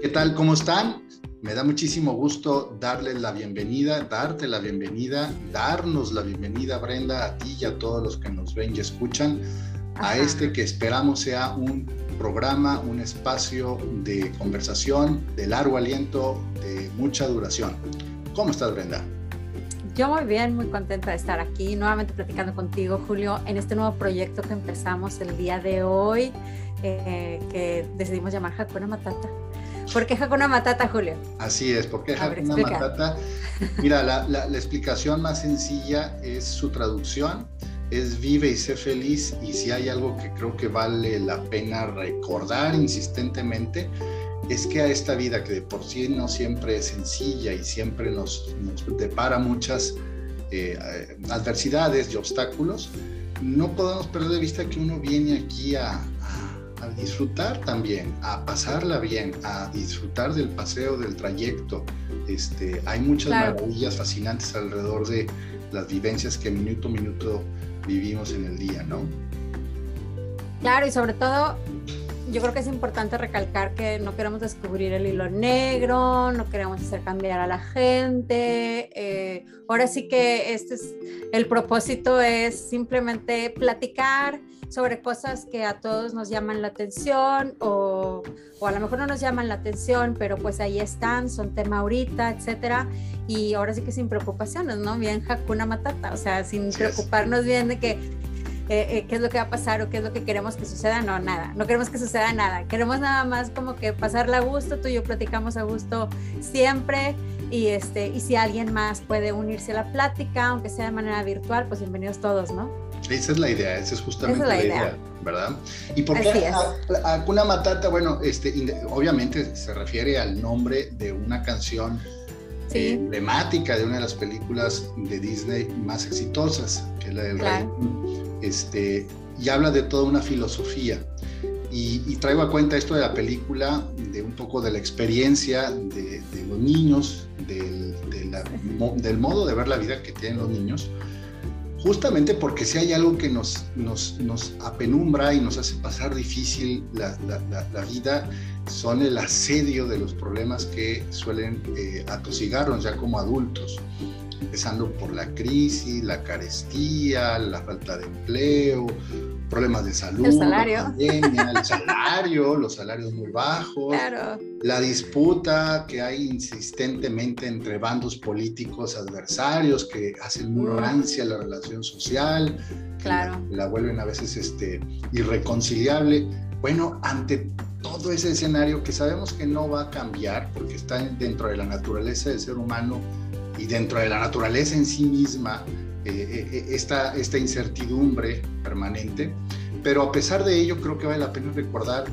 ¿Qué tal? ¿Cómo están? Me da muchísimo gusto darles la bienvenida, darte la bienvenida, darnos la bienvenida, Brenda, a ti y a todos los que nos ven y escuchan, a este que esperamos sea un programa, un espacio de conversación de largo aliento, de mucha duración. ¿Cómo estás, Brenda? Yo muy bien, muy contenta de estar aquí nuevamente platicando contigo, Julio, en este nuevo proyecto que empezamos el día de hoy, eh, que decidimos llamar Hakuna Matata. ¿Por qué Hakuna Matata, Julio? Así es, porque Hakuna Matata. Mira, la, explicación más sencilla es su traducción, es vive y sé feliz y si hay algo que creo que vale la pena recordar insistentemente, es que a esta vida que de por sí no siempre es sencilla y siempre nos, depara muchas eh, adversidades y obstáculos, no podemos perder de vista que uno viene aquí a, a disfrutar también, a pasarla bien, a disfrutar del paseo, del trayecto. Este, hay muchas maravillas fascinantes alrededor de las vivencias que minuto a minuto vivimos en el día, ¿no? Claro, y sobre todo yo creo que es importante recalcar que no queremos descubrir el hilo negro, no queremos hacer cambiar a la gente. Eh, ahora sí que este es el propósito es simplemente platicar sobre cosas que a todos nos llaman la atención o, o, a lo mejor no nos llaman la atención, pero pues ahí están, son tema ahorita, etcétera. Y ahora sí que sin preocupaciones, ¿no? Bien Hakuna Matata, o sea, sin preocuparnos bien de que eh, eh, qué es lo que va a pasar o qué es lo que queremos que suceda. No, nada, no queremos que suceda nada. Queremos nada más como que pasarla a gusto, tú y yo platicamos a gusto siempre. Y, este, y si alguien más puede unirse a la plática, aunque sea de manera virtual, pues bienvenidos todos, ¿no? Esa es la idea, esa es justamente la, idea. ¿verdad? ¿Y por qué Hakuna Matata? Bueno, este, obviamente se refiere al nombre de una canción emblemática de una de las películas de Disney más exitosas, que es la del Rey. Este, y habla de toda una filosofía. Y, traigo a cuenta esto de la película, de un poco de la experiencia de, los niños, del, del, modo de ver la vida que tienen los niños, justamente porque si hay algo que nos, nos, nos apenumbra y nos hace pasar difícil la, la, vida, son el asedio de los problemas que suelen eh, atosigarnos ya como adultos. Empezando por la crisis, la carestía, la falta de empleo, problemas de salud, el salario, la pandemia, el salario, los salarios muy bajos, la disputa que hay insistentemente entre bandos políticos adversarios que hacen muy rancia la relación social, claro. la, vuelven a veces este, irreconciliable. Bueno, ante todo ese escenario que sabemos que no va a cambiar porque está dentro de la naturaleza del ser humano y dentro de la naturaleza en sí misma eh, eh, eh, esta, esta incertidumbre permanente. Pero a pesar de ello, creo que vale la pena recordar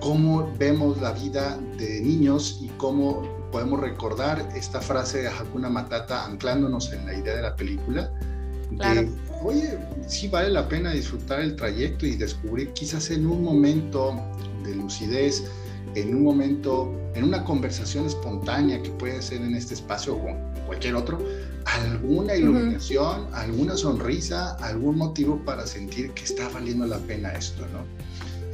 cómo vemos la vida de niños y cómo podemos recordar esta frase de Hakuna Matata anclándonos en la idea de la película. De, oye, sí vale la pena disfrutar el trayecto y descubrir quizás en un momento de lucidez, en un momento, en una conversación espontánea que puede ser en este espacio o cualquier otro, alguna iluminación, alguna sonrisa, algún motivo para sentir que está valiendo la pena esto, ¿no?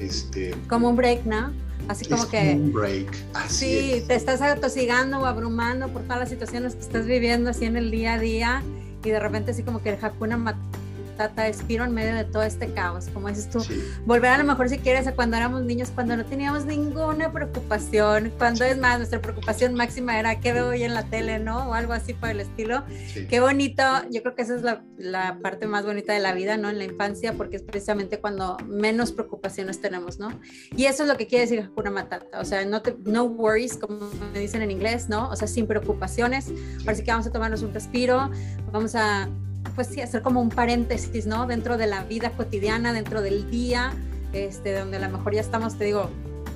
Este, como un break, ¿no? Así como que... un break, así Sí, te estás atosigando o abrumando por todas las situaciones que estás viviendo así en el día a día y de repente así como que el Hakuna Tata Espiro en medio de todo este caos, como dices tú, volver a lo mejor si quieres a cuando éramos niños, cuando no teníamos ninguna preocupación, cuando es más, nuestra preocupación máxima era qué veo hoy en la tele, ¿no? O algo así por el estilo. Qué bonito, yo creo que esa es la, la, parte más bonita de la vida, ¿no? En la infancia, porque es precisamente cuando menos preocupaciones tenemos, ¿no? Y eso es lo que quiere decir Hakuna Matata, o sea, no, te, no worries, como me dicen en inglés, ¿no? O sea, sin preocupaciones. Así que vamos a tomarnos un respiro, vamos a pues sí, hacer como un paréntesis, ¿no? Dentro de la vida cotidiana, dentro del día, este, donde a lo mejor ya estamos, te digo,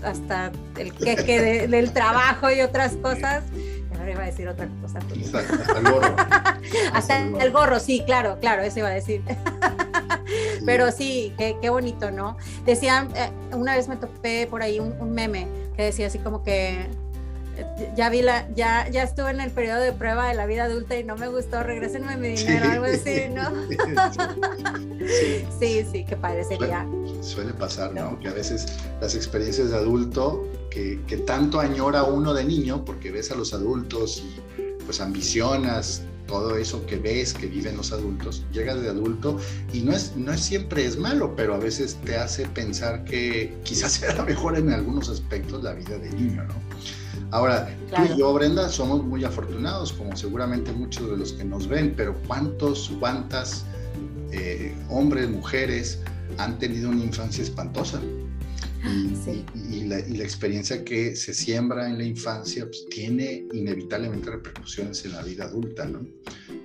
hasta el queque del trabajo y otras cosas. Ahora iba a decir otra cosa. hasta el gorro. hasta, el gorro, sí, claro, claro, eso iba a decir. Pero sí, qué, qué, bonito, ¿no? Decían, eh, una vez me topé por ahí un, un meme que decía así como que ya vi la, ya, ya estuve en el periodo de prueba de la vida adulta y no me gustó, regrésenme mi dinero, algo así, ¿no? sí, sí, que parecería. Suele, suele pasar, ¿no? Que a veces las experiencias de adulto que, que tanto añora uno de niño, porque ves a los adultos y pues ambicionas todo eso que ves que viven los adultos, llegas de adulto y no es, no es siempre es malo, pero a veces te hace pensar que quizás será mejor en algunos aspectos la vida de niño, ¿no? Ahora, tú y yo, Brenda, somos muy afortunados, como seguramente muchos de los que nos ven, pero ¿cuántos, cuántas eh, hombres, mujeres han tenido una infancia espantosa? Y, la, experiencia que se siembra en la infancia pues, tiene inevitablemente repercusiones en la vida adulta, ¿no?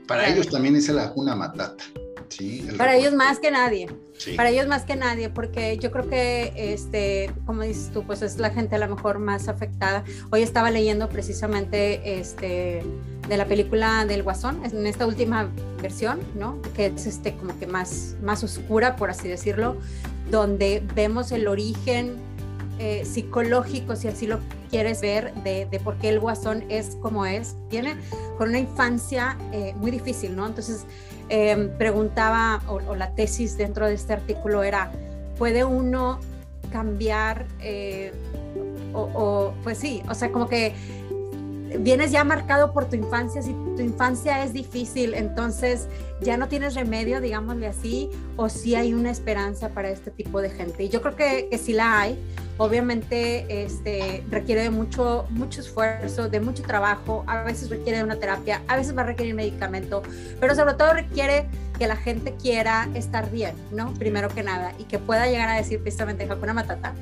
Para ellos también es la cuna matata. ¿sí? Para ellos más que nadie. Para ellos más que nadie, porque yo creo que, este, como dices tú, pues es la gente a lo mejor más afectada. Hoy estaba leyendo precisamente este, de la película del Guasón, en esta última versión, ¿no? Que es este, como que más, más oscura, por así decirlo, donde vemos el origen eh, psicológico, si así lo quieres ver, de, por qué el guasón es como es. Tiene con una infancia eh, muy difícil, ¿no? Entonces, em, preguntaba, o, la tesis dentro de este artículo era, ¿puede uno cambiar? Eh, o, pues sí, o sea, como que vienes ya marcado por tu infancia, si tu infancia es difícil, entonces ya no tienes remedio, digámosle así, o si hay una esperanza para este tipo de gente. Y yo creo que, que sí la hay. Obviamente este, requiere de mucho, mucho esfuerzo, de mucho trabajo, a veces requiere de una terapia, a veces va a requerir medicamento, pero sobre todo requiere que la gente quiera estar bien, ¿no? Primero que nada, y que pueda llegar a decir precisamente Hakuna Matata,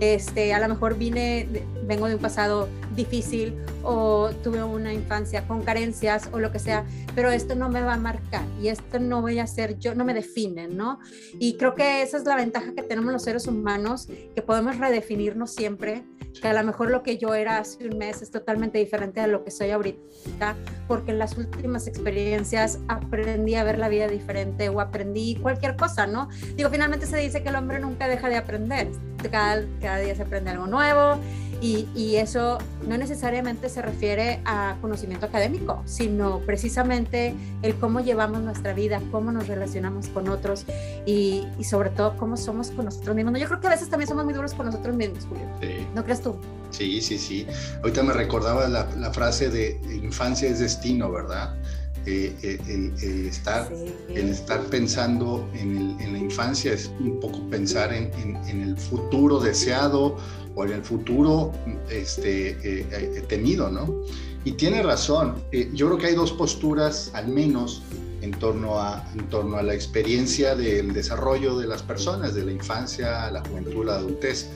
este, a lo mejor vine, vengo de un pasado difícil o tuve una infancia con carencias o lo que sea, pero esto no me va a marcar y esto no voy a ser yo, no me define, ¿no? Y creo que esa es la ventaja que tenemos los seres humanos, que podemos redefinirnos siempre, que a lo mejor lo que yo era hace un mes es totalmente diferente a lo que soy ahorita, porque en las últimas experiencias aprendí a ver la vida diferente o aprendí cualquier cosa, ¿no? Digo, finalmente se dice que el hombre nunca deja de aprender, cada, cada día se aprende algo nuevo y, eso no necesariamente se refiere a conocimiento académico, sino precisamente el cómo llevamos nuestra vida, cómo nos relacionamos con otros y, sobre todo cómo somos con nosotros mismos. Yo creo que a veces también somos muy duros con nosotros mismos, Julio. ¿No crees tú? Sí, sí, sí. Ahorita me recordaba la, frase de infancia es destino, ¿verdad? Eh, el, estar, el estar pensando en, la infancia es un poco pensar en, en el futuro deseado o en el futuro este, eh, eh, tenido, ¿no? Y tiene razón. Eh, yo creo que hay dos posturas, al menos, en torno, a, en torno a la experiencia del desarrollo de las personas, de la infancia a la juventud, la adultez.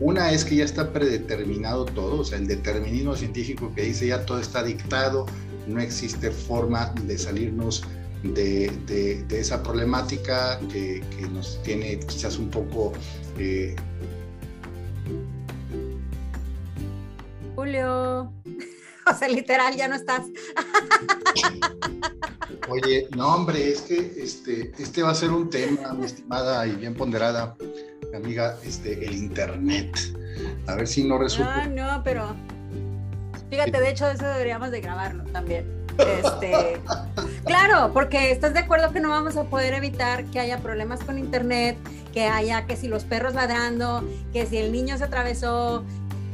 Una es que ya está predeterminado todo, o sea, el determinismo científico que dice ya todo está dictado, no existe forma de salirnos de, de, esa problemática que, que, nos tiene quizás un poco Julio. O sea, literal, ya no estás. Oye, no, hombre, es que este, este va a ser un tema, mi estimada y bien ponderada amiga, este, el Internet. A ver si no resulta. Ah, no, pero fíjate, de hecho, eso deberíamos de grabarlo también. Este, claro, porque estás de acuerdo que no vamos a poder evitar que haya problemas con internet, que haya que si los perros ladrando, que si el niño se atravesó,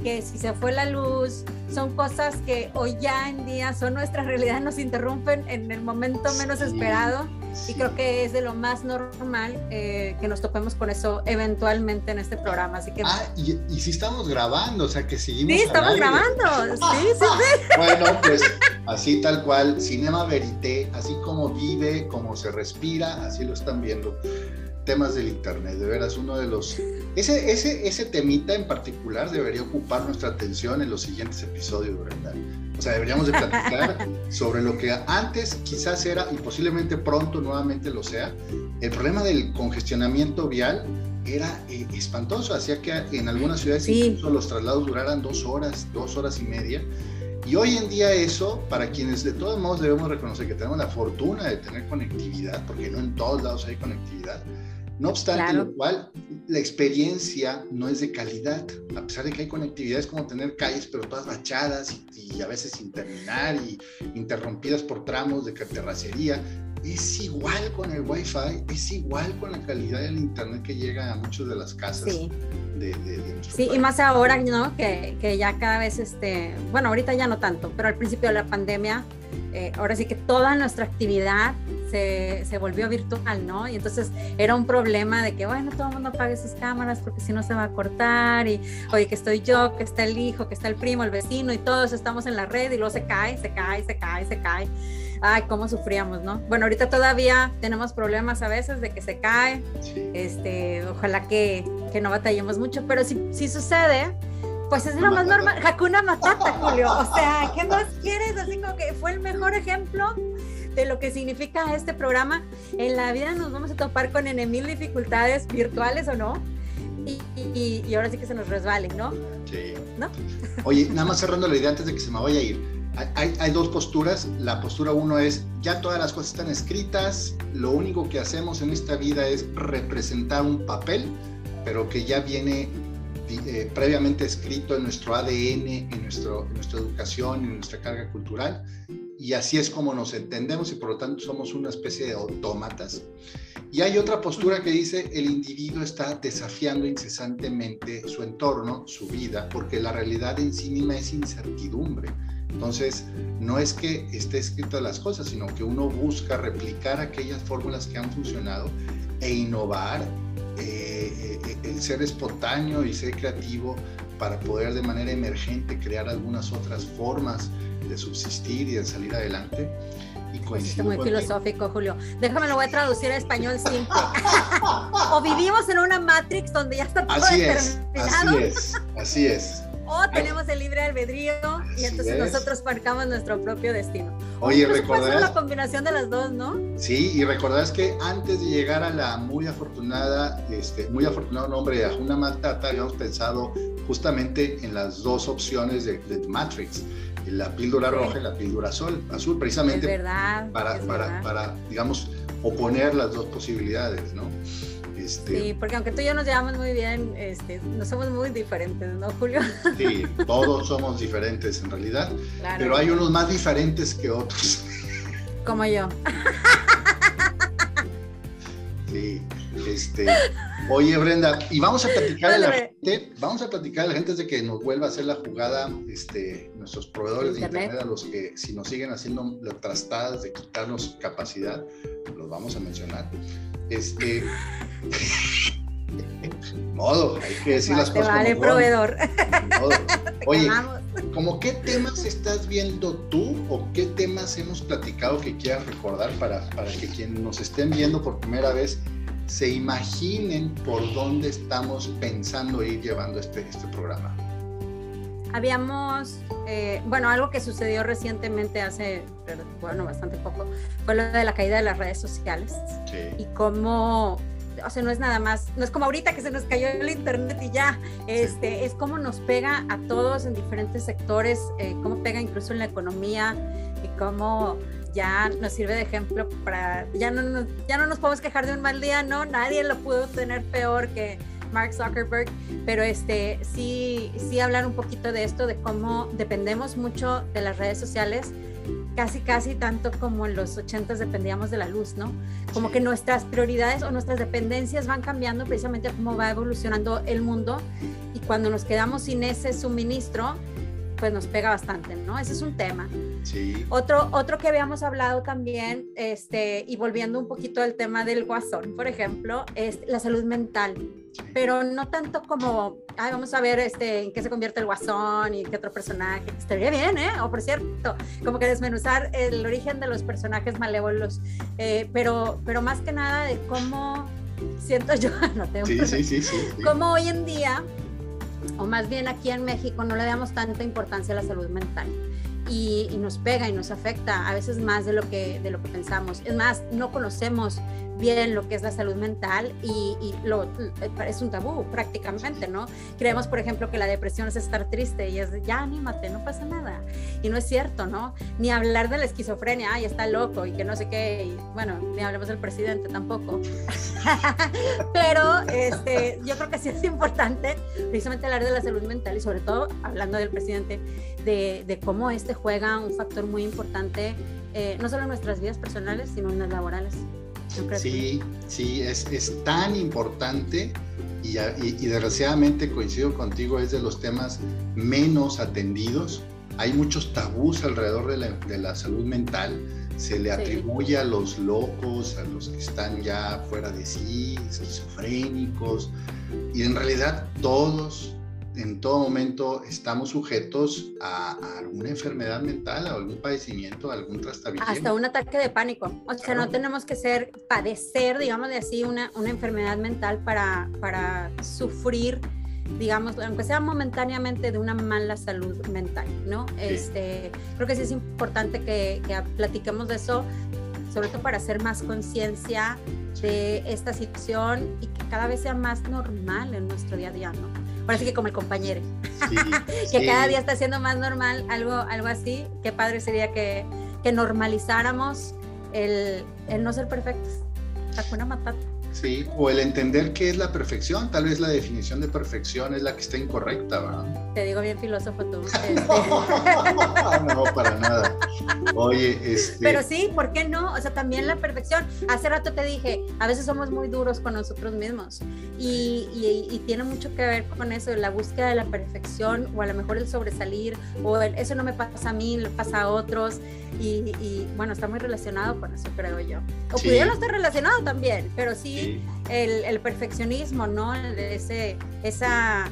que si se fue la luz, son cosas que hoy ya en día son nuestra realidad, nos interrumpen en el momento menos esperado y creo que es de lo más normal eh, que nos topemos con eso eventualmente en este programa. Así que... Ah, y, y sí estamos grabando, o sea que seguimos. Sí, estamos grabando, sí, sí, sí. Bueno, pues así tal cual, Cinema Verité, así como vive, como se respira, así lo están viendo temas del Internet, de veras, uno de los... Ese, ese, ese temita en particular debería ocupar nuestra atención en los siguientes episodios, ¿verdad? O sea, deberíamos de platicar sobre lo que antes quizás era y posiblemente pronto nuevamente lo sea. El problema del congestionamiento vial era eh, espantoso, hacía que en algunas ciudades incluso los traslados duraran dos horas, dos horas y media. Y hoy en día eso, para quienes de todos modos debemos reconocer que tenemos la fortuna de tener conectividad, porque no en todos lados hay conectividad, No obstante lo cual, la experiencia no es de calidad, a pesar de que hay conectividades como tener calles, pero todas bachadas y, a veces sin terminar y interrumpidas por tramos de terracería. Es igual con el Wi-Fi, es igual con la calidad del Internet que llega a muchas de las casas. Sí. De, sí, y más ahora, ¿no? Que, que, ya cada vez, este, bueno, ahorita ya no tanto, pero al principio de la pandemia, eh, ahora sí que toda nuestra actividad se, se, volvió virtual, ¿no? Y entonces era un problema de que, bueno, todo el mundo apague sus cámaras porque si no se va a cortar y, oye, que estoy yo, que está el hijo, que está el primo, el vecino y todos estamos en la red y luego se cae, se cae, se cae, se cae. Ay, cómo sufríamos, ¿no? Bueno, ahorita todavía tenemos problemas a veces de que se cae. Este, ojalá que, que no batallemos mucho, pero si, si sucede, pues es lo más normal. Hakuna Matata, Julio. O sea, ¿qué más quieres? Así como que fue el mejor ejemplo de lo que significa este programa. En la vida nos vamos a topar con mil dificultades virtuales o no. Y, y, ahora sí que se nos resbalen, ¿no? Sí. ¿No? Oye, nada más cerrando la idea antes de que se me vaya a ir. Hay, hay, dos posturas. La postura uno es, ya todas las cosas están escritas, lo único que hacemos en esta vida es representar un papel, pero que ya viene eh, previamente escrito en nuestro ADN, en, nuestro, en nuestra educación, en nuestra carga cultural, y así es como nos entendemos y por lo tanto somos una especie de autómatas. Y hay otra postura que dice el individuo está desafiando incesantemente su entorno, su vida, porque la realidad en sí misma es incertidumbre. Entonces, no es que esté escrito las cosas, sino que uno busca replicar aquellas fórmulas que han funcionado e innovar, eh, eh, el ser espontáneo y ser creativo para poder de manera emergente crear algunas otras formas de subsistir y de salir adelante. Y coincido muy filosófico, Julio. Déjame lo voy a traducir a español simple. o vivimos en una Matrix donde ya está todo así es, así es, así es. O tenemos el libre albedrío y entonces nosotros marcamos nuestro propio destino. Oye, recordarás. la combinación de las dos, ¿no? Sí, y recordarás que antes de llegar a la muy afortunada, este, muy afortunado nombre de Ajuna Matata, habíamos pensado justamente en las dos opciones de, de Matrix la píldora roja y la píldora sol, azul, precisamente para, para, para, digamos, oponer las dos posibilidades, ¿no? Este, sí, porque aunque tú y yo nos llevamos muy bien, este, no somos muy diferentes, ¿no, Julio? Sí, todos somos diferentes en realidad, pero hay unos más diferentes que otros. Como yo. Sí, este, Oye, Brenda, y vamos a platicar a la gente, vamos a platicar a la gente de que nos vuelva a hacer la jugada, este, nuestros proveedores de internet, a los que si nos siguen haciendo las trastadas de quitarnos capacidad, los vamos a mencionar. Este, modo, hay que decir las cosas. Vale, proveedor. Oye, ¿cómo qué temas estás viendo tú o qué temas hemos platicado que quieras recordar para, para que quienes nos estén viendo por primera vez se imaginen por dónde estamos pensando ir llevando este, este programa. Habíamos, eh, bueno, algo que sucedió recientemente hace, bueno, bastante poco, fue lo de la caída de las redes sociales. Y cómo, o sea, no es nada más, no es como ahorita que se nos cayó el internet y ya, este, es cómo nos pega a todos en diferentes sectores, eh, cómo pega incluso en la economía y cómo ya nos sirve de ejemplo para, ya no, nos, ya no nos podemos quejar de un mal día, ¿no? Nadie lo pudo tener peor que Mark Zuckerberg, pero este, sí, sí hablar un poquito de esto, de cómo dependemos mucho de las redes sociales, casi, casi tanto como en los 80 dependíamos de la luz, ¿no? Como que nuestras prioridades o nuestras dependencias van cambiando precisamente cómo va evolucionando el mundo y cuando nos quedamos sin ese suministro, pues nos pega bastante, ¿no? Ese es un tema. Sí. Otro, otro que habíamos hablado también, este, y volviendo un poquito al tema del guasón, por ejemplo, es la salud mental, pero no tanto como, ay, vamos a ver este, en qué se convierte el guasón y qué otro personaje, estaría bien, ¿eh? O por cierto, como que desmenuzar el origen de los personajes malévolos, eh, pero, pero más que nada de cómo siento yo, no tengo sí, sí, sí, sí, cómo hoy en día o más bien aquí en México no le damos tanta importancia a la salud mental. Y, nos pega y nos afecta a veces más de lo que de lo que pensamos. Es más, no conocemos bien lo que es la salud mental y, lo, es un tabú prácticamente, ¿no? Creemos, por ejemplo, que la depresión es estar triste y es ya anímate, no pasa nada. Y no es cierto, ¿no? Ni hablar de la esquizofrenia, ay, está loco y que no sé qué, y bueno, ni hablemos del presidente tampoco. Pero este, yo creo que sí es importante precisamente hablar de la salud mental y sobre todo hablando del presidente, de, de cómo este juega un factor muy importante, eh, no solo en nuestras vidas personales, sino en las laborales. Sí, sí, es, es tan importante y, y, desgraciadamente coincido contigo, es de los temas menos atendidos. Hay muchos tabús alrededor de la, de la salud mental. Se le atribuye a los locos, a los que están ya fuera de sí, esquizofrénicos, y en realidad todos en todo momento estamos sujetos a, alguna enfermedad mental, a algún padecimiento, a algún trastorno. Hasta un ataque de pánico. O sea, no tenemos que ser, padecer, digamos de así, una, una enfermedad mental para, para sufrir digamos, aunque sea momentáneamente de una mala salud mental, ¿no? Este, creo que sí es importante que, que platiquemos de eso, sobre todo para hacer más conciencia de esta situación y que cada vez sea más normal en nuestro día a día, ¿no? Parece que como el compañero, que cada día está siendo más normal, algo, algo así. Qué padre sería que, que normalizáramos el, el no ser perfectos. Hakuna Matata. Sí, o el entender qué es la perfección. Tal vez la definición de perfección es la que está incorrecta, ¿verdad? Te digo bien filósofo tú. Este. no, para nada. Oye, este... Pero sí, ¿por qué no? O sea, también la perfección. Hace rato te dije, a veces somos muy duros con nosotros mismos y, y, tiene mucho que ver con eso, la búsqueda de la perfección o a lo mejor el sobresalir o el, eso no me pasa a mí, le pasa a otros y, bueno, está muy relacionado con eso, creo yo. O pudiera no estar relacionado también, pero sí, El, perfeccionismo, ¿no? Ese, esa,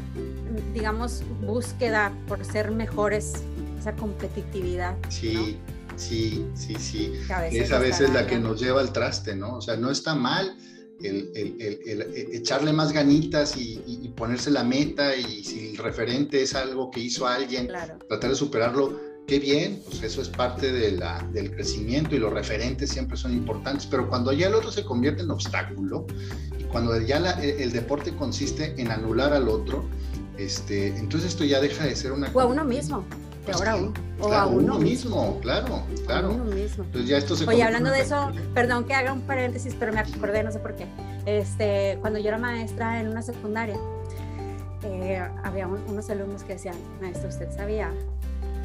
digamos, búsqueda por ser mejores, esa competitividad. Sí. Sí, sí, sí. es a veces la que nos lleva al traste, ¿no? O sea, no está mal el, e, echarle más ganitas y, ponerse la meta y si el referente es algo que hizo alguien, tratar de superarlo, qué bien, pues eso es parte de la, del crecimiento y los referentes siempre son importantes, pero cuando ya el otro se convierte en obstáculo y cuando ya e, el, deporte consiste en anular al otro, este, entonces esto ya deja de ser una... O a uno mismo, de ahora uno. O a uno, mismo, claro, claro. uno mismo. Entonces ya esto se Oye, hablando de eso, perdón que haga un paréntesis, pero me acordé, no sé por qué. Este, cuando yo era maestra en una secundaria, eh, había unos alumnos que decían, maestro, ¿usted sabía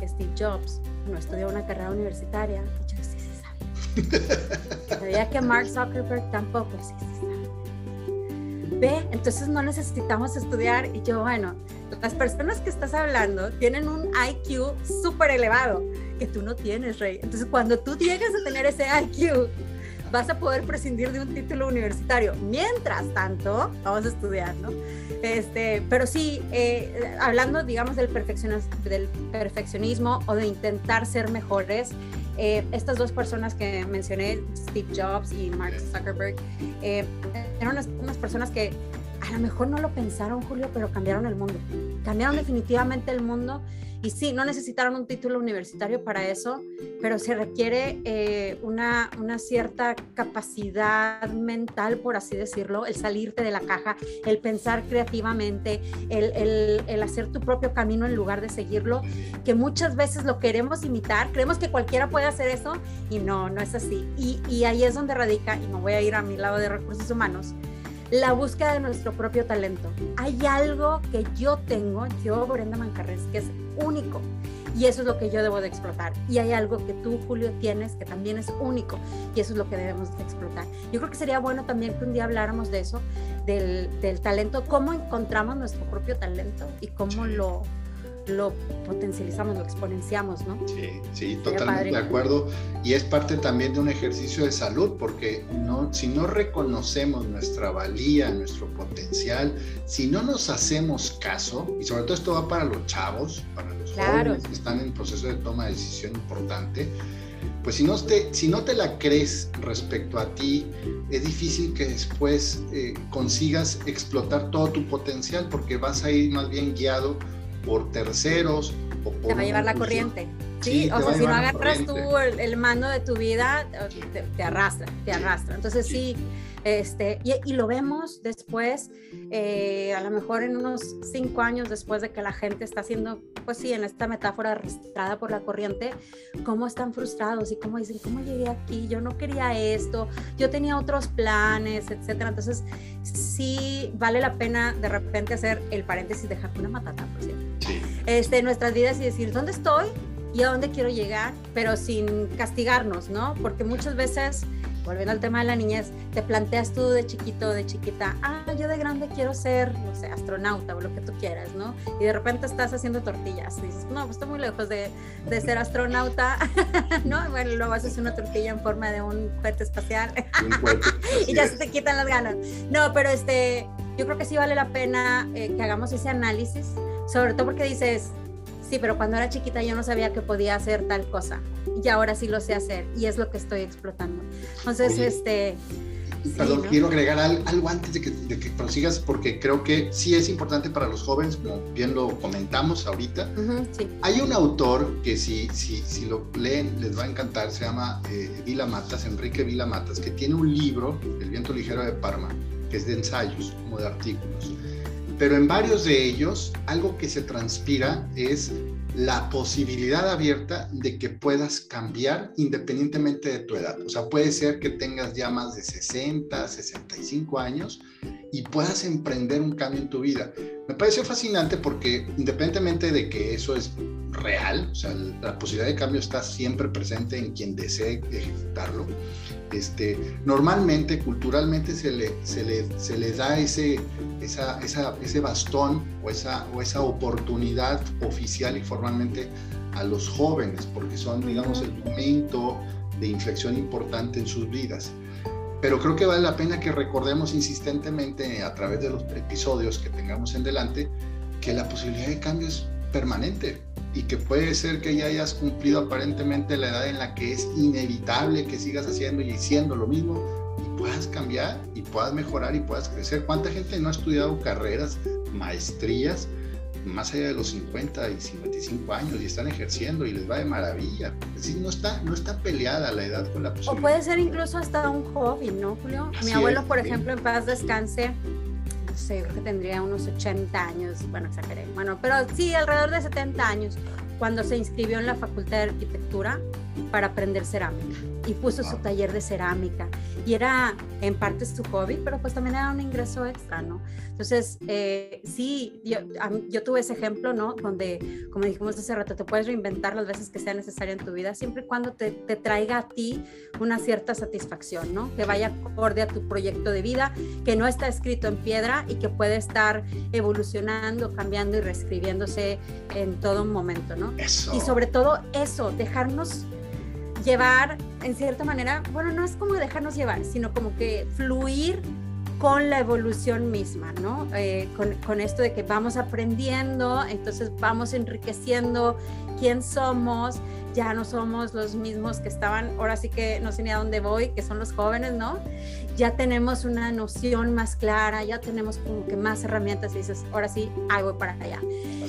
Steve Jobs no estudió una carrera universitaria. yo sí, sí sabía. sabía que Mark Zuckerberg tampoco, sí, sí sabía. Ve, entonces no necesitamos estudiar. Y yo, bueno, las personas que estás hablando tienen un IQ súper elevado que tú no tienes, Rey. Entonces, cuando tú llegas a tener ese IQ, vas a poder prescindir de un título universitario. Mientras tanto, vamos a estudiar, ¿no? Este, pero sí, eh, hablando, digamos, del perfeccionismo, del perfeccionismo o de intentar ser mejores, eh, estas dos personas que mencioné, Steve Jobs y Mark Zuckerberg, eh, eran unas, personas que a lo mejor no lo pensaron, Julio, pero cambiaron el mundo. Cambiaron definitivamente el mundo. Y sí, no necesitaron un título universitario para eso, pero se requiere eh, una, una, cierta capacidad mental, por así decirlo, el salirte de la caja, el pensar creativamente, el, el, hacer tu propio camino en lugar de seguirlo, que muchas veces lo queremos imitar, creemos que cualquiera puede hacer eso y no, no es así. Y, y ahí es donde radica, y me voy a ir a mi lado de recursos humanos, la búsqueda de nuestro propio talento. Hay algo que yo tengo, yo Brenda Mancarres, que es único y eso es lo que yo debo de explotar. Y hay algo que tú, Julio, tienes que también es único y eso es lo que debemos de explotar. Yo creo que sería bueno también que un día habláramos de eso, del, del talento, cómo encontramos nuestro propio talento y cómo lo lo potencializamos, lo exponenciamos, ¿no? Sí, sí, totalmente de acuerdo. Y es parte también de un ejercicio de salud, porque no, si no reconocemos nuestra valía, nuestro potencial, si no nos hacemos caso, y sobre todo esto va para los chavos, para los jóvenes que están en proceso de toma de decisión importante, pues si no te, si no te la crees respecto a ti, es difícil que después eh, consigas explotar todo tu potencial porque vas a ir más bien guiado por terceros. O por Te va a llevar la corriente. Sí, o sea, si no agarras tú el, mando de tu vida, te, arrastra, te arrastra. Entonces sí, este, y, lo vemos después, eh, a lo mejor en unos cinco años después de que la gente está haciendo, pues sí, en esta metáfora arrastrada por la corriente, cómo están frustrados y cómo dicen, ¿cómo llegué aquí? Yo no quería esto, yo tenía otros planes, etcétera. Entonces sí vale la pena de repente hacer el paréntesis de una Matata, por cierto. Sí. Este, nuestras vidas y decir, ¿dónde estoy? Y a dónde quiero llegar, pero sin castigarnos, ¿no? Porque muchas veces, volviendo al tema de la niñez, te planteas tú de chiquito, de chiquita, ah, yo de grande quiero ser, no sé, astronauta o lo que tú quieras, ¿no? Y de repente estás haciendo tortillas y dices, no, pues estoy muy lejos de, de ser astronauta, ¿no? Bueno, luego haces una tortilla en forma de un cohete espacial y ya se te quitan las ganas. No, pero este, yo creo que sí vale la pena eh, que hagamos ese análisis, sobre todo porque dices, sí, pero cuando era chiquita yo no sabía que podía hacer tal cosa y ahora sí lo sé hacer y es lo que estoy explotando. Entonces, este... Perdón, quiero agregar algo antes de que, de que, prosigas, porque creo que sí es importante para los jóvenes, como bien lo comentamos ahorita. sí. Hay un autor que si, si, si lo leen les va a encantar, se llama eh, Vila Matas, Enrique Vila Matas, que tiene un libro, El viento ligero de Parma, que es de ensayos, como de artículos pero en varios de ellos algo que se transpira es la posibilidad abierta de que puedas cambiar independientemente de tu edad. O sea, puede ser que tengas ya más de 60, 65 años y puedas emprender un cambio en tu vida. Me pareció fascinante porque independientemente de que eso es real, o sea, la posibilidad de cambio está siempre presente en quien desee ejecutarlo. Este, normalmente, culturalmente, se le, se le, se le da ese, esa, esa, ese bastón o esa, o esa oportunidad oficial y formalmente a los jóvenes, porque son, digamos, el momento de inflexión importante en sus vidas. Pero creo que vale la pena que recordemos insistentemente a través de los episodios que tengamos en delante que la posibilidad de cambio es permanente y que puede ser que ya hayas cumplido aparentemente la edad en la que es inevitable que sigas haciendo y diciendo lo mismo y puedas cambiar y puedas mejorar y puedas crecer. ¿Cuánta gente no ha estudiado carreras, maestrías, más allá de los 50 y 55 años y están ejerciendo y les va de maravilla? Es decir, no está, no está peleada la edad con la posibilidad. O puede ser incluso hasta un hobby, ¿no, Julio? Mi abuelo, por ejemplo, en paz descanse, no sé, creo que tendría unos 80 años, bueno, exageré, bueno, pero sí, alrededor de 70 años, cuando se inscribió en la Facultad de Arquitectura para aprender cerámica y puso su taller de cerámica y era en parte su hobby, pero pues también era un ingreso extra, ¿no? Entonces, eh, sí, yo, yo, tuve ese ejemplo, ¿no? Donde, como dijimos hace rato, te puedes reinventar las veces que sea necesario en tu vida, siempre y cuando te, te traiga a ti una cierta satisfacción, ¿no? Que vaya acorde a tu proyecto de vida, que no está escrito en piedra y que puede estar evolucionando, cambiando y reescribiéndose en todo momento, ¿no? Y sobre todo eso, dejarnos llevar en cierta manera, bueno, no es como dejarnos llevar, sino como que fluir con la evolución misma, ¿no? Eh, con, con, esto de que vamos aprendiendo, entonces vamos enriqueciendo quién somos, ya no somos los mismos que estaban, ahora sí que no sé ni a dónde voy, que son los jóvenes, ¿no? Ya tenemos una noción más clara, ya tenemos como que más herramientas y dices, ahora sí, ahí voy para allá.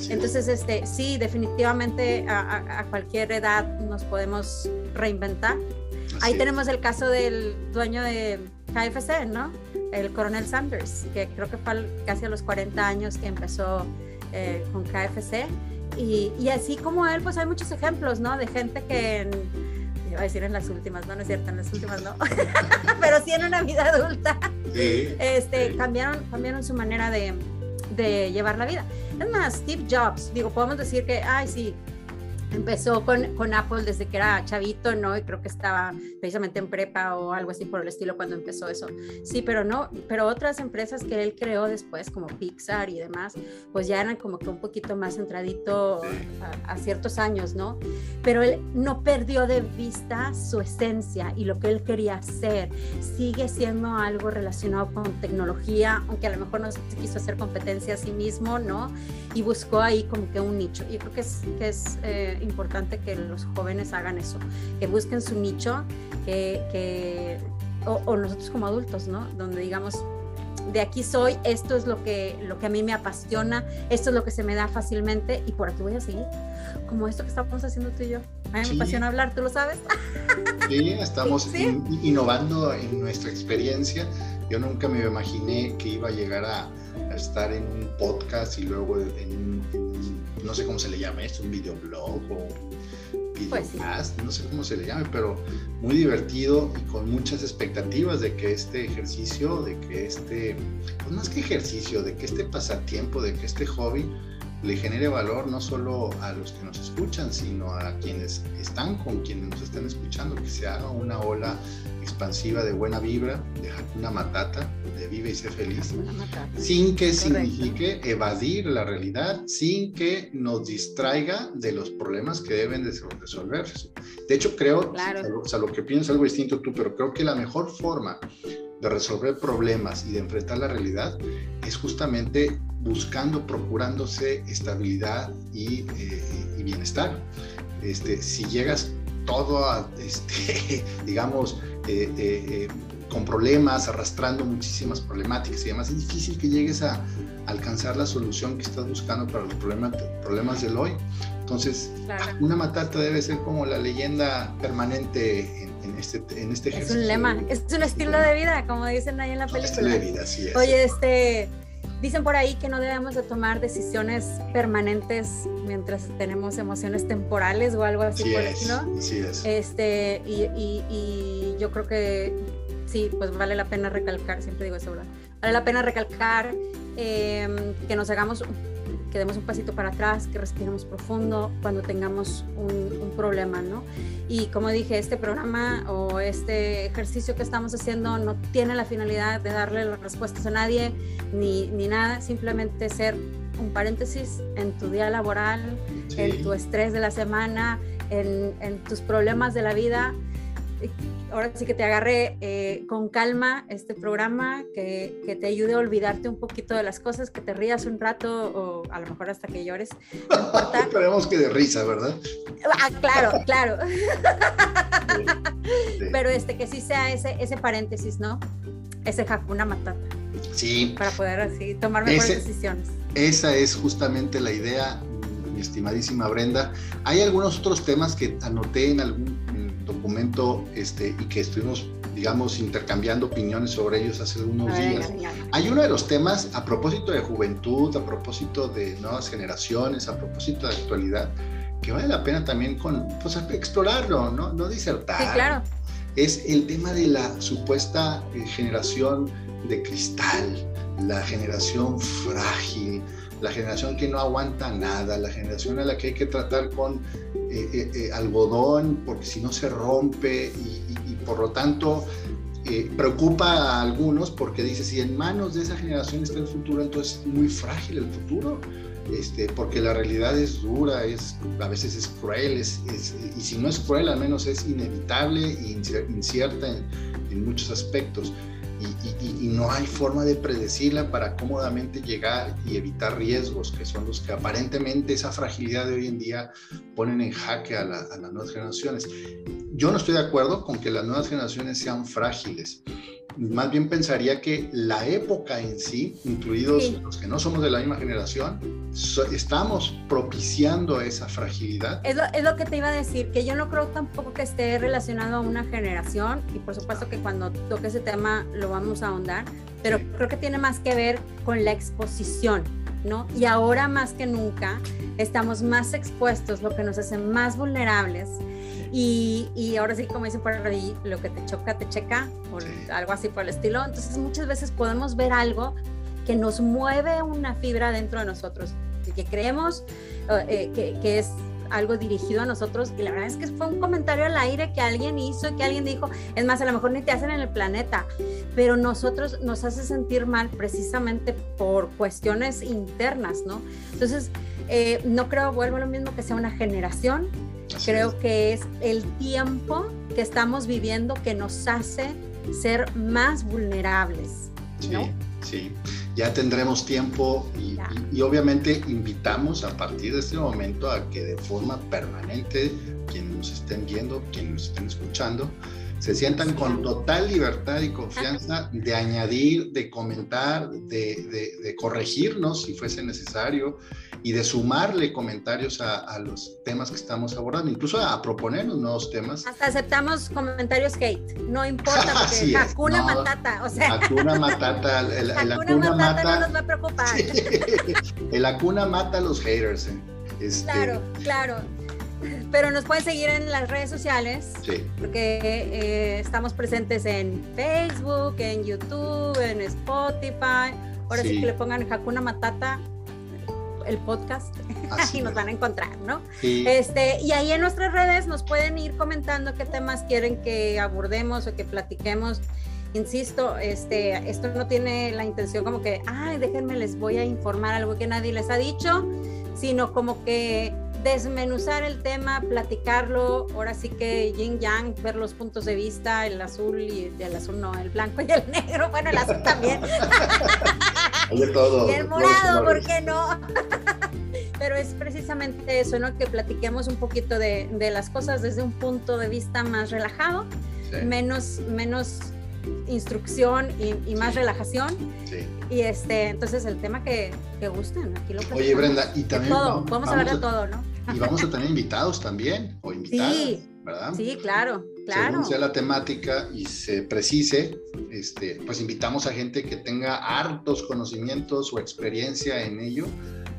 Entonces, este, sí, definitivamente a, a, cualquier edad nos podemos reinventar. Ahí tenemos el caso del dueño de KFC, ¿no? El coronel Sanders, que creo que fue casi a los 40 años que empezó eh, con KFC. Y, y, así como él, pues hay muchos ejemplos, ¿no? De gente que, en, iba a decir en las últimas, no, no es cierto, en las últimas no, pero sí en una vida adulta, este, Cambiaron, cambiaron su manera de, de llevar la vida. Es más, Steve Jobs, digo, podemos decir que, ay, sí, empezó con, con, Apple desde que era chavito, ¿no? Y creo que estaba precisamente en prepa o algo así por el estilo cuando empezó eso. Sí, pero no, pero otras empresas que él creó después, como Pixar y demás, pues ya eran como que un poquito más centradito a, ciertos años, ¿no? Pero él no perdió de vista su esencia y lo que él quería hacer. Sigue siendo algo relacionado con tecnología, aunque a lo mejor no se quiso hacer competencia a sí mismo, ¿no? Y buscó ahí como que un nicho. Yo creo que es, que es eh, importante que los jóvenes hagan eso, que busquen su nicho, que, o, nosotros como adultos, ¿no? Donde digamos, de aquí soy, esto es lo que, lo que a mí me apasiona, esto es lo que se me da fácilmente y por aquí voy a seguir, como esto que estamos haciendo tú y yo. A mí me apasiona hablar, ¿tú lo sabes? Sí, estamos innovando en nuestra experiencia. Yo nunca me imaginé que iba a llegar a, estar en un podcast y luego en un, no sé cómo se le llama esto, un videoblog o pues videocast, no sé cómo se le llame, pero muy divertido y con muchas expectativas de que este ejercicio, de que este, pues más que ejercicio, de que este pasatiempo, de que este hobby le genere valor no solo a los que nos escuchan, sino a quienes están con quienes nos están escuchando, que se haga una ola expansiva de buena vibra, de una Matata, de vive y sé feliz, sin que signifique evadir la realidad, sin que nos distraiga de los problemas que deben de resolverse. De hecho, creo, o sea, lo que piensas algo distinto tú, pero creo que la mejor forma de resolver problemas y de enfrentar la realidad es justamente buscando, procurándose estabilidad y, eh, bienestar. Este, si llegas todo a, este, digamos, eh, eh, con problemas, arrastrando muchísimas problemáticas y además es difícil que llegues a alcanzar la solución que estás buscando para los problemas, problemas del hoy. Entonces, una matata debe ser como la leyenda permanente en, este, en este ejercicio. Es un lema, es un estilo de vida, como dicen ahí en la película. estilo de vida, sí es. Oye, este, dicen por ahí que no debemos de tomar decisiones permanentes mientras tenemos emociones temporales o algo así por el estilo. Sí es. Este, y, y, y yo creo que sí, pues vale la pena recalcar, siempre digo eso, ¿verdad? Vale la pena recalcar em, que nos hagamos, que demos un pasito para atrás, que respiremos profundo cuando tengamos un, problema, ¿no? Y como dije, este programa o este ejercicio que estamos haciendo no tiene la finalidad de darle las respuestas a nadie ni, ni nada, simplemente ser un paréntesis en tu día laboral, en tu estrés de la semana, en, en tus problemas de la vida ahora sí que te agarre eh, con calma este programa, que, que, te ayude a olvidarte un poquito de las cosas, que te rías un rato o a lo mejor hasta que llores. No Esperemos que de risa, ¿verdad? Ah, claro, claro. Pero este, que sí sea ese, ese paréntesis, ¿no? Ese Hakuna Matata. Sí. Para poder así tomar mejores decisiones. Esa es justamente la idea, mi estimadísima Brenda. Hay algunos otros temas que anoté en algún documento este, y que estuvimos, digamos, intercambiando opiniones sobre ellos hace unos días. Hay uno de los temas, a propósito de juventud, a propósito de nuevas generaciones, a propósito de actualidad, que vale la pena también con, pues, explorarlo, ¿no? no disertar. Sí, claro. Es el tema de la supuesta eh, generación de cristal, la generación frágil, la generación que no aguanta nada, la generación a la que hay que tratar con eh, eh, eh, algodón porque si no se rompe y, por lo tanto preocupa a algunos porque dice si en manos de esa generación está el futuro, entonces es muy frágil el futuro. Este, porque la realidad es dura, es, a veces es cruel, es, y si no es cruel, al menos es inevitable e incierta en, en muchos aspectos y, no hay forma de predecirla para cómodamente llegar y evitar riesgos, que son los que aparentemente esa fragilidad de hoy en día ponen en jaque a, las nuevas generaciones. Yo no estoy de acuerdo con que las nuevas generaciones sean frágiles más bien pensaría que la época en sí, incluidos los que no somos de la misma generación, estamos propiciando esa fragilidad. Es lo, es lo, que te iba a decir, que yo no creo tampoco que esté relacionado a una generación, y por supuesto que cuando toque ese tema lo vamos a ahondar, pero creo que tiene más que ver con la exposición. ¿No? Y ahora más que nunca estamos más expuestos, lo que nos hace más vulnerables y, ahora sí, como dicen por ahí, lo que te choca, te checa, o algo así por el estilo. Entonces, muchas veces podemos ver algo que nos mueve una fibra dentro de nosotros, que creemos eh, que, que, es algo dirigido a nosotros. Y la verdad es que fue un comentario al aire que alguien hizo que alguien dijo, es más, a lo mejor ni te hacen en el planeta, pero nosotros nos hace sentir mal precisamente por cuestiones internas, ¿no? Entonces, eh, no creo, vuelvo a lo mismo, que sea una generación, Creo que es el tiempo que estamos viviendo que nos hace ser más vulnerables. Sí, sí. Ya tendremos tiempo y, y, obviamente invitamos a partir de este momento a que de forma permanente, quienes nos estén viendo, quienes nos estén escuchando, se sientan con total libertad y confianza de añadir, de comentar, de, de, corregirnos si fuese necesario y de sumarle comentarios a, los temas que estamos abordando, incluso a, proponernos nuevos temas. Hasta aceptamos comentarios hate, no importa, porque Hakuna Matata, o sea. Hakuna Matata, el, Hakuna Matata no nos va a preocupar. el Hakuna mata a los haters. ¿eh? Este, claro, claro. Pero nos pueden seguir en las redes sociales, sí. porque eh, estamos presentes en Facebook, en YouTube, en Spotify. Ahora sí, que le pongan Hakuna Matata el podcast y nos van a encontrar, ¿no? Este, y ahí en nuestras redes nos pueden ir comentando qué temas quieren que abordemos o que platiquemos. Insisto, este, esto no tiene la intención como que, ay, déjenme, les voy a informar algo que nadie les ha dicho, sino como que desmenuzar el tema, platicarlo, ahora sí que yin yang, ver los puntos de vista, el azul y el azul no, el blanco y el negro, bueno, el azul también. todo, y el morado, ¿por qué no? Pero es precisamente eso, ¿no? Que platiquemos un poquito de, de las cosas desde un punto de vista más relajado, menos, menos instrucción y, más relajación. Sí. Y este, entonces el tema que, que gusten, aquí lo Oye, Brenda, y también. Todo, vamos, a hablar de todo, ¿no? Y vamos a tener invitados también, o invitadas, sí, ¿verdad? Sí, claro, claro. Según sea la temática y se precise, este, pues invitamos a gente que tenga hartos conocimientos o experiencia en ello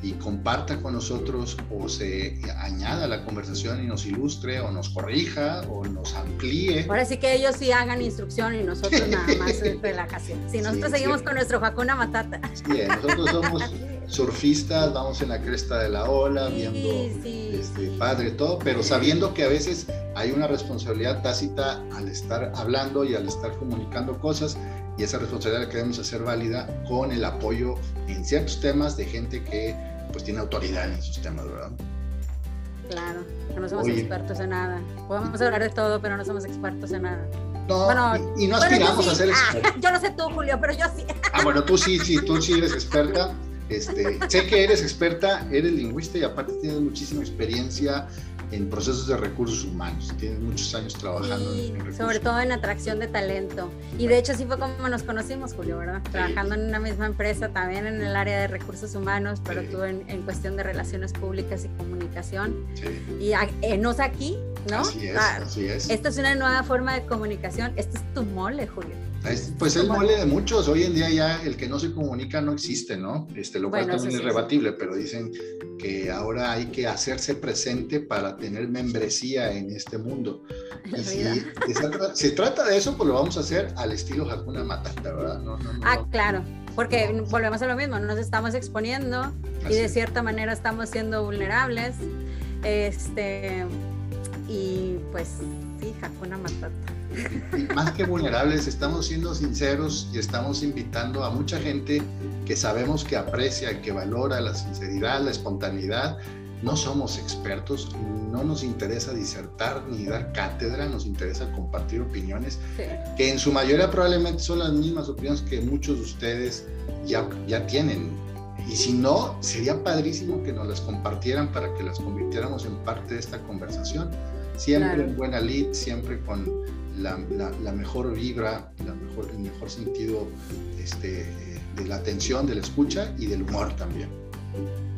y comparta con nosotros o se añada a la conversación y nos ilustre o nos corrija o nos amplíe. Ahora sí que ellos sí hagan instrucción y nosotros nada más relajación. Si nosotros seguimos con nuestro Hakuna Matata. Sí, nosotros somos surfistas, vamos en la cresta de la ola, viendo Este, padre todo, pero sabiendo que a veces hay una responsabilidad tácita al estar hablando y al estar comunicando cosas y esa responsabilidad la queremos hacer válida con el apoyo en ciertos temas de gente que pues tiene autoridad en esos temas, ¿verdad? Claro, no somos expertos en nada. Podemos hablar de todo, pero no somos expertos en nada. No, y, no aspiramos a ser ah, expertos. yo no sé tú, Julio, pero yo sí. Ah, bueno, tú sí, sí, tú sí eres experta. Este, sé que eres experta, eres lingüista y aparte tienes muchísima experiencia en procesos de recursos humanos. Tienes muchos años trabajando en, Sobre todo en atracción de talento. Y de hecho así fue como nos conocimos, Julio, ¿verdad? Trabajando en una misma empresa, también en el área de recursos humanos, pero tú en, cuestión de relaciones públicas y comunicación. Y eh, nos aquí, ¿no? Así es, ah, así es. Esta es una nueva forma de comunicación. Este es tu mole, Julio. Pues el mole de muchos. Hoy en día ya el que no se comunica no existe, ¿no? Este, lo cual también es rebatible, pero dicen que ahora hay que hacerse presente para tener membresía en este mundo. Y si se trata de eso, pues lo vamos a hacer al estilo Hakuna Matata, ¿verdad? ah, claro, porque volvemos a lo mismo, nos estamos exponiendo y de cierta manera estamos siendo vulnerables. Este, y pues sí, Hakuna Matata. más que vulnerables, estamos siendo sinceros y estamos invitando a mucha gente que sabemos que aprecia, que valora la sinceridad, la espontaneidad. No somos expertos, no nos interesa disertar ni dar cátedra, nos interesa compartir opiniones que en su mayoría probablemente son las mismas opiniones que muchos de ustedes ya, ya tienen. Y si no, sería padrísimo que nos las compartieran para que las convirtiéramos en parte de esta conversación. Siempre en buena lead, siempre con la, mejor vibra, la mejor, el mejor sentido este, de la atención, de la escucha y del humor también.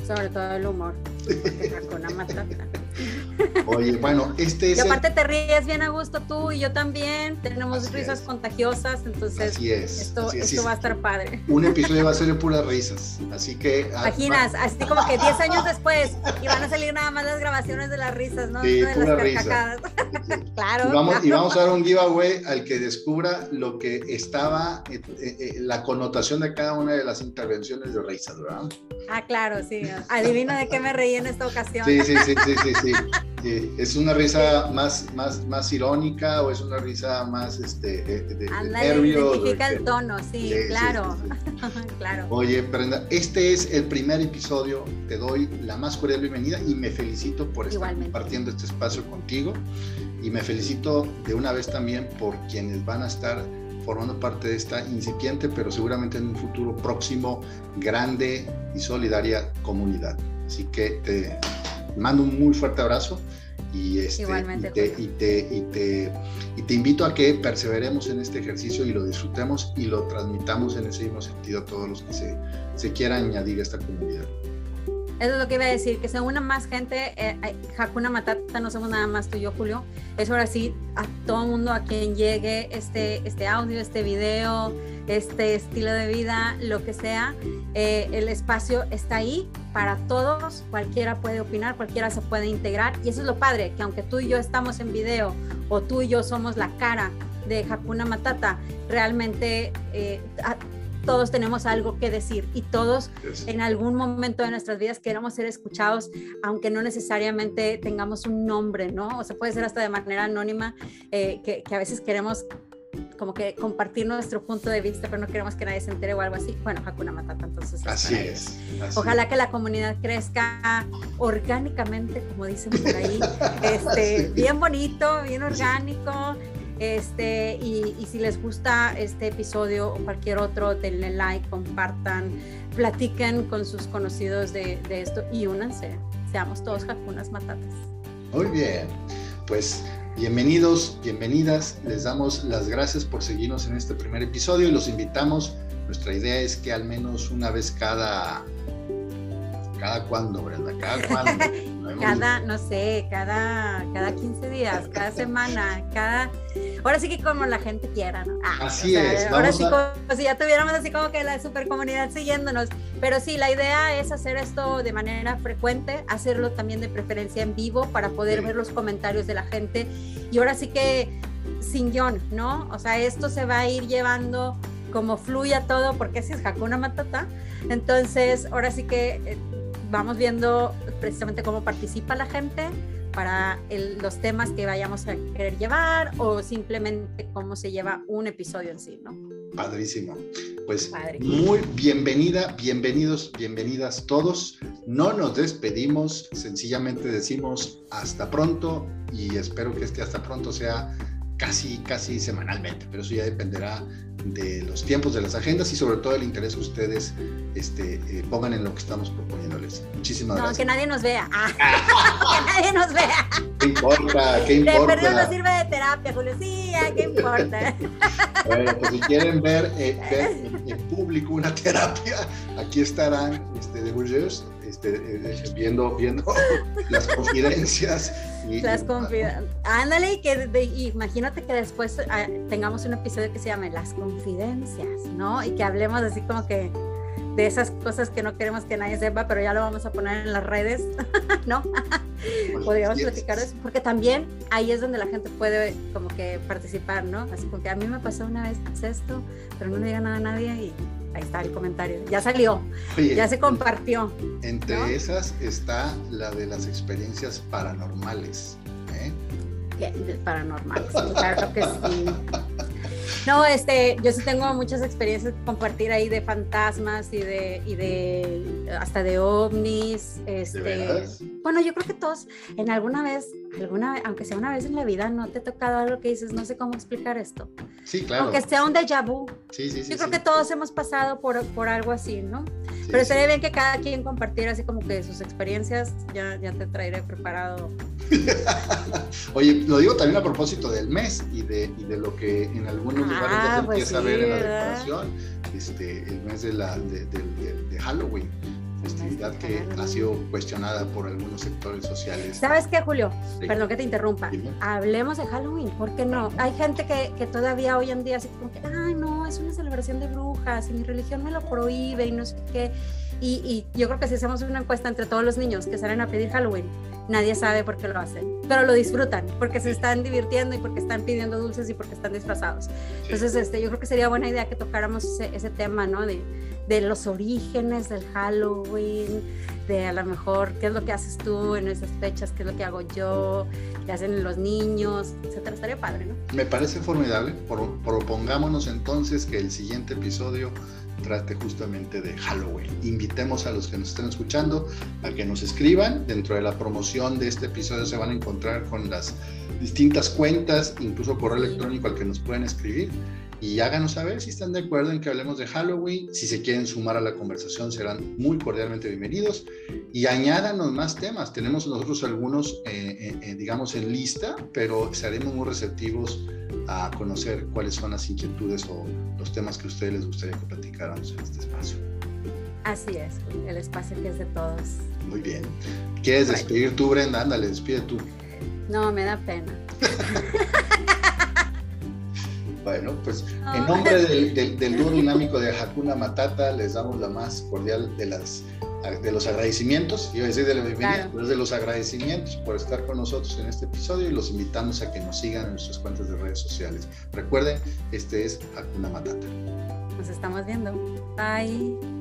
Sobre todo el humor. Oye, bueno, este es. Y aparte te ríes bien a gusto tú y yo también. Tenemos risas contagiosas, entonces. Así es. Esto, esto va a estar padre. Un episodio va a ser de puras risas. Así que. Ah, Imaginas, así como que 10 años después y van a salir nada más las grabaciones de las risas, ¿no? Sí, de las risas. claro. Y vamos, y vamos, a dar un giveaway al que descubra lo que estaba, eh, eh, eh, la connotación de cada una de las intervenciones de risas, ¿verdad? Ah, claro, sí. Adivina de qué me reí en esta ocasión. Sí, sí, sí, sí, sí. sí. ¿Es una risa más, más, más irónica o es una risa más este, de, de? Identifica el tono, sí, claro. claro. Oye, Brenda, este es el primer episodio. Te doy la más cordial bienvenida y me felicito por estar compartiendo este espacio contigo. Y me felicito de una vez también por quienes van a estar formando parte de esta incipiente, pero seguramente en un futuro próximo, grande y solidaria comunidad. Así que te mando un muy fuerte abrazo Y, este, y, te, y, te, y, te, invito a que perseveremos en este ejercicio y lo disfrutemos y lo transmitamos en ese mismo sentido a todos los que se, se quieran añadir a esta comunidad. Eso es lo que iba a decir, que se una más gente. Eh, Hakuna Matata, no somos nada más tú y yo, Julio. Es ahora sí a todo mundo a quien llegue este, este audio, este video, este estilo de vida, lo que sea. Eh, el espacio está ahí para todos. Cualquiera puede opinar, cualquiera se puede integrar. Y eso es lo padre, que aunque tú y yo estamos en video o tú y yo somos la cara de Hakuna Matata, realmente eh, todos tenemos algo que decir y todos en algún momento de nuestras vidas queremos ser escuchados, aunque no necesariamente tengamos un nombre, ¿no? O sea, puede ser hasta de manera anónima, eh, que, a veces queremos como que compartir nuestro punto de vista, pero no queremos que nadie se entere o algo así. Bueno, Hakuna Matata, entonces. Así es. Ojalá que la comunidad crezca orgánicamente, como dicen por ahí, este, bien bonito, bien orgánico. Este, y, si les gusta este episodio o cualquier otro, denle like, compartan, platiquen con sus conocidos de, esto y únanse. Seamos todos jacunas matatas. Muy bien, pues bienvenidos, bienvenidas. Les damos las gracias por seguirnos en este primer episodio y los invitamos. Nuestra idea es que al menos una vez cada ¿Cada cuándo, Brenda? ¿Cada cuándo? cada, no sé, cada, cada 15 días, cada semana, cada... Ahora sí que como la gente quiera, ¿no? Ah, así es. Ahora sí como si ya tuviéramos así como que la super comunidad siguiéndonos. Pero sí, la idea es hacer esto de manera frecuente, hacerlo también de preferencia en vivo para poder ver los comentarios de la gente. Y ahora sí que sin guion, ¿no? O sea, esto se va a ir llevando como fluya todo, porque si es Hakuna Matata. Entonces, ahora sí que eh, vamos viendo precisamente cómo participa la gente para los temas que vayamos a querer llevar o simplemente cómo se lleva un episodio en sí, ¿no? Padrísimo. Pues muy bienvenida, bienvenidos, bienvenidas todos. No nos despedimos, sencillamente decimos hasta pronto y espero que este hasta pronto sea casi, casi semanalmente, pero eso ya dependerá de los tiempos de las agendas y sobre todo el interés que ustedes este, eh, pongan en lo que estamos proponiéndoles. Muchísimas gracias. No, que nadie nos vea. Ah. que nadie nos vea. ¿Qué importa? ¿Qué importa? No sirve de terapia, Julio. Sí, ¿qué importa? bueno, pues si quieren ver, eh, en, público una terapia, aquí estarán este, de Bourgeois este, eh, viendo, viendo las confidencias. Y, las confidencias. Ándale, y que imagínate que después ah, tengamos un episodio que se llame Las confidencias, ¿no? Y que hablemos así como que de esas cosas que no queremos que nadie sepa, pero ya lo vamos a poner en las redes, ¿no? Podríamos platicar eso, porque también ahí es donde la gente puede como que participar, ¿no? Así como que a mí me pasó una vez esto, pero no le diga nada a nadie y ahí está el comentario, ya salió, ya se compartió. Entre esas está la de las experiencias paranormales. ¿eh? Paranormales, claro que sí. No, este, yo sí tengo muchas experiencias que compartir ahí de fantasmas y de, y de hasta de ovnis. Este, bueno, yo creo que todos en alguna vez, alguna aunque sea una vez en la vida, no te ha tocado algo que dices, no sé cómo explicar esto. Sí, claro. Aunque sea un déjà vu. Sí, sí, sí. Yo creo que todos hemos pasado por, por algo así, ¿no? Pero estaría bien que cada quien compartiera así como que sus experiencias, ya, ya te traeré preparado. Oye, lo digo también a propósito del mes y de, y de lo que en algunos lugares ya se ah, pues empieza a ver en la decoración, este, el mes de, la, de, de Halloween festividad que ha sido cuestionada por algunos sectores sociales. ¿Sabes qué, Julio? Perdón que te interrumpa. Hablemos de Halloween, ¿por qué no? Hay gente que, que, todavía hoy en día así como que, ay, no, es una celebración de brujas y mi religión me lo prohíbe y no sé qué. Y, y yo creo que si hacemos una encuesta entre todos los niños que salen a pedir Halloween, nadie sabe por qué lo hacen, pero lo disfrutan porque se están divirtiendo y porque están pidiendo dulces y porque están disfrazados. Entonces, este, yo creo que sería buena idea que tocáramos ese, ese tema, ¿no? De, de los orígenes del Halloween, de a lo mejor qué es lo que haces tú en esas fechas, qué es lo que hago yo, qué hacen los niños, etcétera. Estaría padre, ¿no? Me parece formidable. propongámonos entonces que el siguiente episodio trate justamente de Halloween. Invitemos a los que nos estén escuchando a que nos escriban. Dentro de la promoción de este episodio se van a encontrar con las distintas cuentas, incluso correo electrónico al que nos pueden escribir y háganos saber si están de acuerdo en que hablemos de Halloween. Si se quieren sumar a la conversación, serán muy cordialmente bienvenidos. Y añádanos más temas. Tenemos nosotros algunos, eh, eh, eh, digamos, en lista, pero estaremos muy receptivos a conocer cuáles son las inquietudes o los temas que a ustedes les gustaría que platicáramos en este espacio. Así es, el espacio que es de todos. Muy bien. ¿Quieres despedir tú, Brenda? Ándale, despide tú. No, me da pena. Bueno, pues en nombre del, dúo dinámico de Hakuna Matata les damos la más cordial de las de los agradecimientos, iba a decir de la bienvenida, pero es de los agradecimientos por estar con nosotros en este episodio y los invitamos a que nos sigan en nuestras cuentas de redes sociales. Recuerden, este es Hakuna Matata. Nos estamos viendo. Bye.